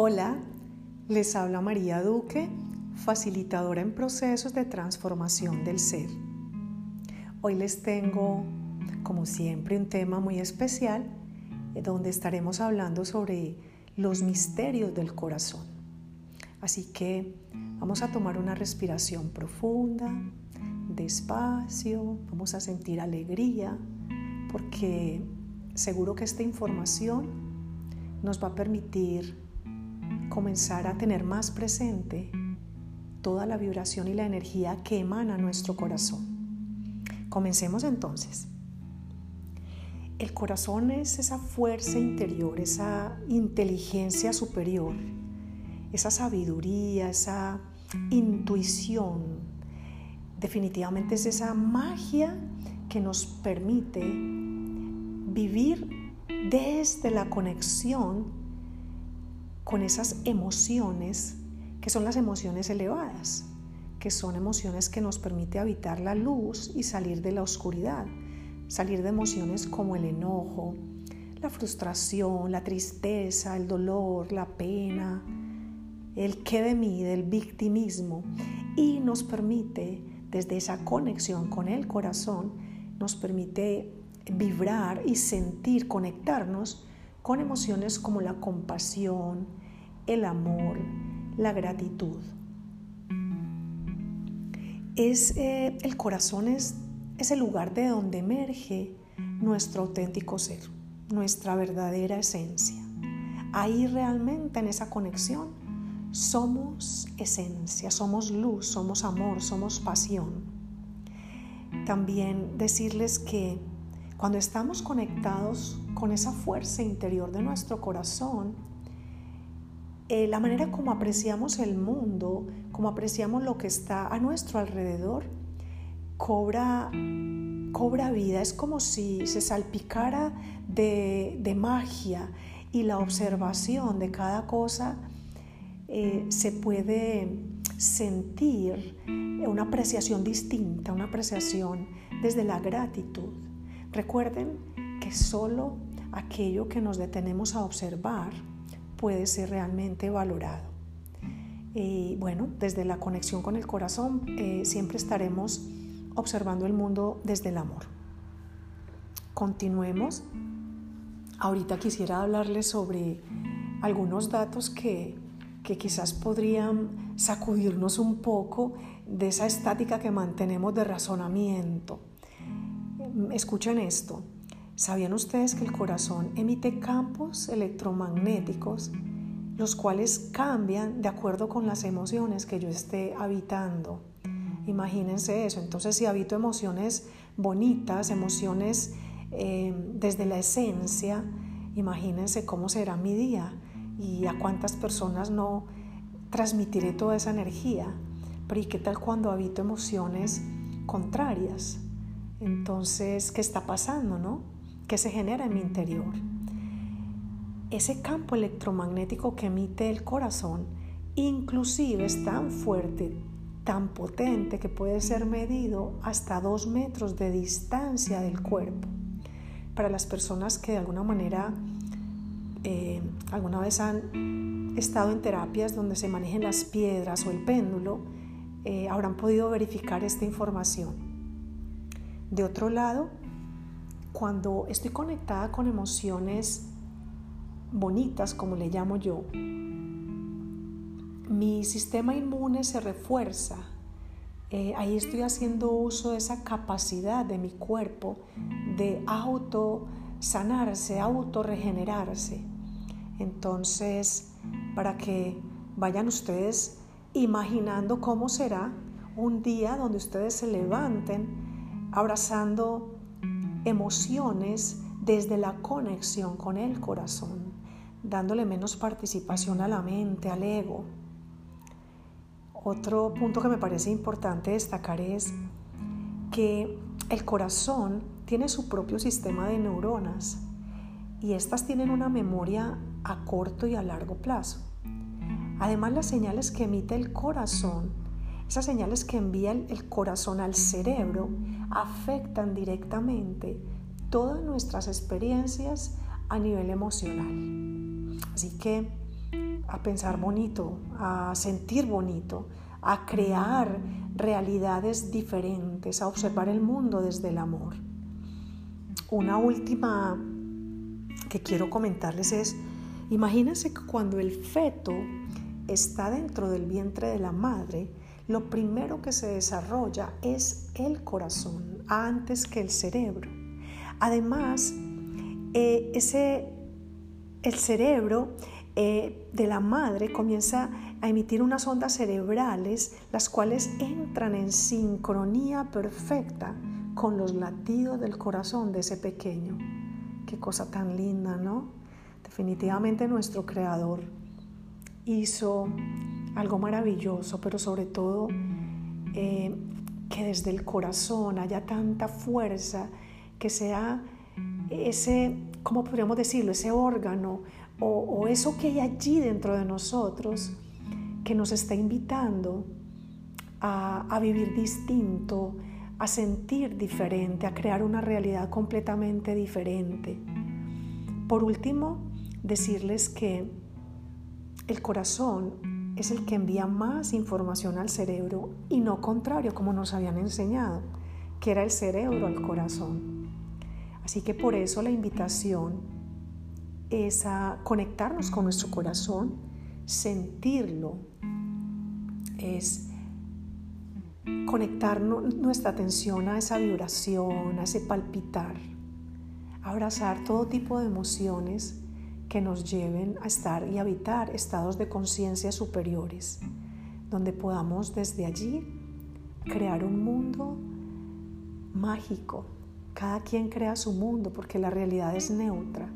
Hola, les habla María Duque, facilitadora en procesos de transformación del ser. Hoy les tengo, como siempre, un tema muy especial eh, donde estaremos hablando sobre los misterios del corazón. Así que vamos a tomar una respiración profunda, despacio, vamos a sentir alegría, porque seguro que esta información nos va a permitir comenzar a tener más presente toda la vibración y la energía que emana nuestro corazón. Comencemos entonces. El corazón es esa fuerza interior, esa inteligencia superior, esa sabiduría, esa intuición. Definitivamente es esa magia que nos permite vivir desde la conexión con esas emociones que son las emociones elevadas, que son emociones que nos permite habitar la luz y salir de la oscuridad, salir de emociones como el enojo, la frustración, la tristeza, el dolor, la pena, el qué de mí, del victimismo, y nos permite, desde esa conexión con el corazón, nos permite vibrar y sentir, conectarnos con emociones como la compasión, el amor, la gratitud. Es, eh, el corazón es, es el lugar de donde emerge nuestro auténtico ser, nuestra verdadera esencia. Ahí realmente en esa conexión somos esencia, somos luz, somos amor, somos pasión. También decirles que cuando estamos conectados con esa fuerza interior de nuestro corazón, eh, la manera como apreciamos el mundo, como apreciamos lo que está a nuestro alrededor, cobra, cobra vida. Es como si se salpicara de, de magia y la observación de cada cosa eh, se puede sentir una apreciación distinta, una apreciación desde la gratitud. Recuerden que solo aquello que nos detenemos a observar puede ser realmente valorado. Y bueno, desde la conexión con el corazón eh, siempre estaremos observando el mundo desde el amor. Continuemos. Ahorita quisiera hablarles sobre algunos datos que, que quizás podrían sacudirnos un poco de esa estática que mantenemos de razonamiento. Escuchen esto. ¿Sabían ustedes que el corazón emite campos electromagnéticos, los cuales cambian de acuerdo con las emociones que yo esté habitando? Imagínense eso. Entonces, si habito emociones bonitas, emociones eh, desde la esencia, imagínense cómo será mi día y a cuántas personas no transmitiré toda esa energía. Pero ¿y qué tal cuando habito emociones contrarias? Entonces, ¿qué está pasando, no? que se genera en mi interior. Ese campo electromagnético que emite el corazón inclusive es tan fuerte, tan potente que puede ser medido hasta dos metros de distancia del cuerpo. Para las personas que de alguna manera eh, alguna vez han estado en terapias donde se manejen las piedras o el péndulo, eh, habrán podido verificar esta información. De otro lado, cuando estoy conectada con emociones bonitas, como le llamo yo, mi sistema inmune se refuerza. Eh, ahí estoy haciendo uso de esa capacidad de mi cuerpo de auto sanarse, auto regenerarse. Entonces, para que vayan ustedes imaginando cómo será un día donde ustedes se levanten abrazando emociones desde la conexión con el corazón, dándole menos participación a la mente, al ego. Otro punto que me parece importante destacar es que el corazón tiene su propio sistema de neuronas y estas tienen una memoria a corto y a largo plazo. Además, las señales que emite el corazón, esas señales que envía el corazón al cerebro, afectan directamente todas nuestras experiencias a nivel emocional. Así que a pensar bonito, a sentir bonito, a crear realidades diferentes, a observar el mundo desde el amor. Una última que quiero comentarles es, imagínense que cuando el feto está dentro del vientre de la madre, lo primero que se desarrolla es el corazón antes que el cerebro. Además, eh, ese, el cerebro eh, de la madre comienza a emitir unas ondas cerebrales, las cuales entran en sincronía perfecta con los latidos del corazón de ese pequeño. Qué cosa tan linda, ¿no? Definitivamente nuestro Creador hizo algo maravilloso, pero sobre todo eh, que desde el corazón haya tanta fuerza, que sea ese, ¿cómo podríamos decirlo? Ese órgano o, eso que hay allí dentro de nosotros que nos está invitando a, a vivir distinto, a sentir diferente, a crear una realidad completamente diferente. Por último, decirles que el corazón es el que envía más información al cerebro y no contrario como nos habían enseñado, que era el cerebro al corazón. Así que por eso la invitación es a conectarnos con nuestro corazón, sentirlo, es conectar nuestra atención a esa vibración, a ese palpitar, abrazar todo tipo de emociones que nos lleven a estar y habitar estados de conciencia superiores, donde podamos desde allí crear un mundo mágico. Cada quien crea su mundo porque la realidad es neutra,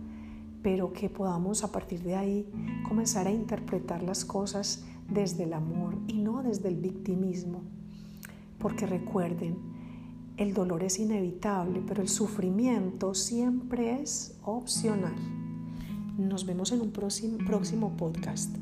pero que podamos a partir de ahí comenzar a interpretar las cosas desde el amor y no desde el victimismo. Porque recuerden, el dolor es inevitable, pero el sufrimiento siempre es opcional. Nos vemos en un próximo, próximo podcast.